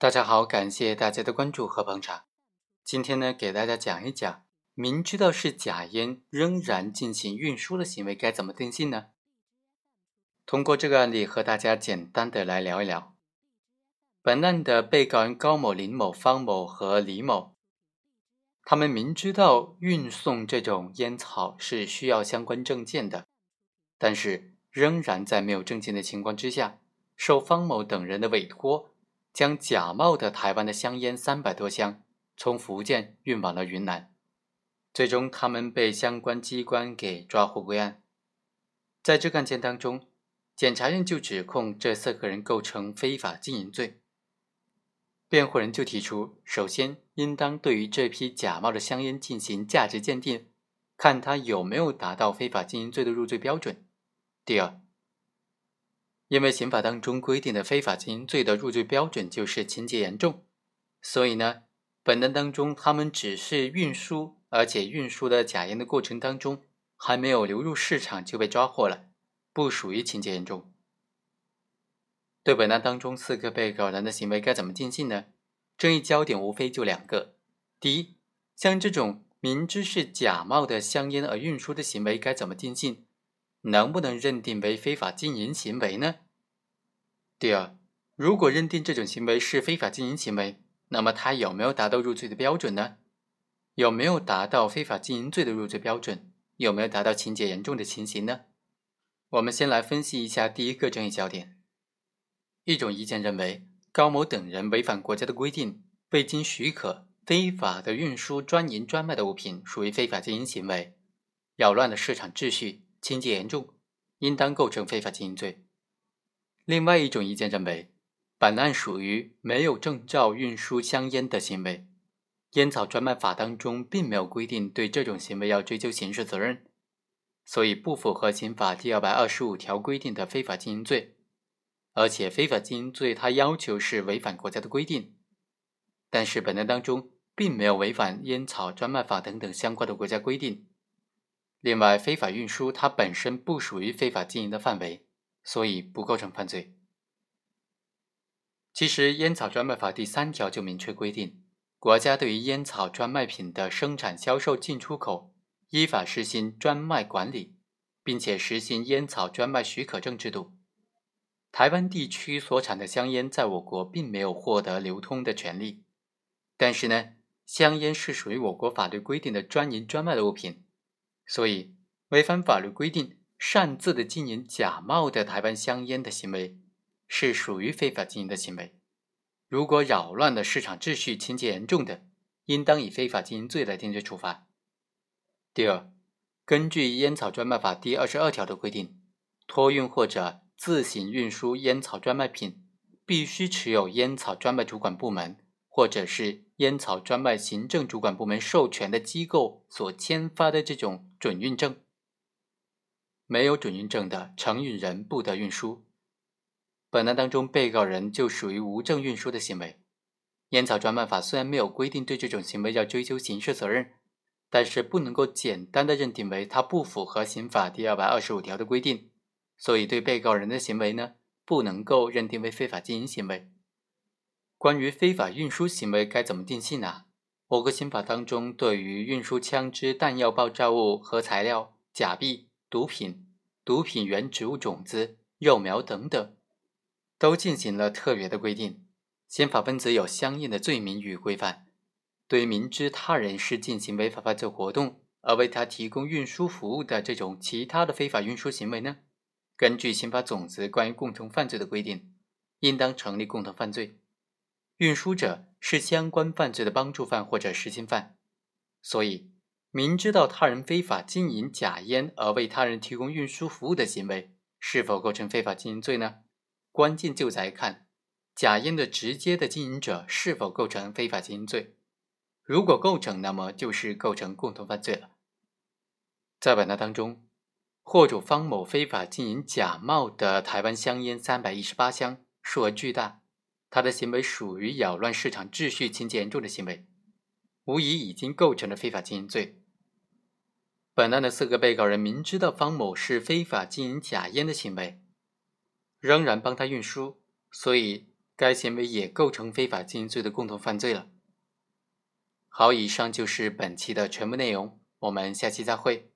大家好，感谢大家的关注和捧场。今天呢，给大家讲一讲，明知道是假烟，仍然进行运输的行为该怎么定性呢？通过这个案例和大家简单的来聊一聊。本案的被告人高某、林某、方某和李某，他们明知道运送这种烟草是需要相关证件的，但是仍然在没有证件的情况之下，受方某等人的委托，将假冒的台湾的香烟三百多箱从福建运往了云南，最终他们被相关机关给抓获归案。在这个案件当中，检察院就指控这四个人构成非法经营罪。辩护人就提出，首先应当对于这批假冒的香烟进行价值鉴定，看他有没有达到非法经营罪的入罪标准。第二，因为刑法当中规定的非法经营罪的入罪标准就是情节严重，所以呢，本案当中他们只是运输，而且运输的假烟的过程当中还没有流入市场就被抓获了，不属于情节严重。对本案当中四个被告人的行为该怎么定性呢？争议焦点无非就两个：第一，像这种明知是假冒的香烟而运输的行为该怎么定性？能不能认定为非法经营行为呢？第二，如果认定这种行为是非法经营行为，那么他有没有达到入罪的标准呢？有没有达到非法经营罪的入罪标准？有没有达到情节严重的情形呢？我们先来分析一下第一个争议焦点。一种意见认为，高某等人违反国家的规定，未经许可非法的运输专营专卖的物品，属于非法经营行为，扰乱了市场秩序，情节严重，应当构成非法经营罪。另外一种意见认为，本案属于没有证照运输香烟的行为，烟草专卖法当中并没有规定对这种行为要追究刑事责任，所以不符合刑法第二百二十五条规定的非法经营罪。而且非法经营罪，它要求是违反国家的规定，但是本案当中并没有违反烟草专卖法等等相关的国家规定。另外，非法运输它本身不属于非法经营的范围，所以不构成犯罪。其实，烟草专卖法第三条就明确规定，国家对于烟草专卖品的生产、销售、进出口，依法实行专卖管理，并且实行烟草专卖许可证制度。台湾地区所产的香烟在我国并没有获得流通的权利，但是呢，香烟是属于我国法律规定的专营专卖的物品，所以违反法律规定擅自的经营假冒的台湾香烟的行为，是属于非法经营的行为。如果扰乱了市场秩序，情节严重的，应当以非法经营罪来定罪处罚。第二，根据烟草专卖法第二十二条的规定，托运或者自行运输烟草专卖品，必须持有烟草专卖主管部门或者是烟草专卖行政主管部门授权的机构所签发的这种准运证。没有准运证的承运人不得运输。本案当中，被告人就属于无证运输的行为。烟草专卖法虽然没有规定对这种行为要追究刑事责任，但是不能够简单的认定为它不符合刑法第二百二十五条的规定。所以，对被告人的行为呢，不能够认定为非法经营行为。关于非法运输行为该怎么定性呢？我国刑法当中对于运输枪支、弹药、爆炸物和材料、假币、毒品、毒品原植物种子、幼苗等等，都进行了特别的规定。刑法分则有相应的罪名与规范。对于明知他人是进行违法犯罪活动而为他提供运输服务的这种其他的非法运输行为呢？根据刑法总则关于共同犯罪的规定，应当成立共同犯罪。运输者是相关犯罪的帮助犯或者实行犯，所以明知道他人非法经营假烟而为他人提供运输服务的行为，是否构成非法经营罪呢？关键就在看假烟的直接的经营者是否构成非法经营罪。如果构成，那么就是构成共同犯罪了。在本案当中。货主方某非法经营假冒的台湾香烟三百一十八箱，数额巨大，他的行为属于扰乱市场秩序情节严重的行为，无疑已经构成了非法经营罪。本案的四个被告人明知道方某是非法经营假烟的行为，仍然帮他运输，所以该行为也构成非法经营罪的共同犯罪了。好，以上就是本期的全部内容，我们下期再会。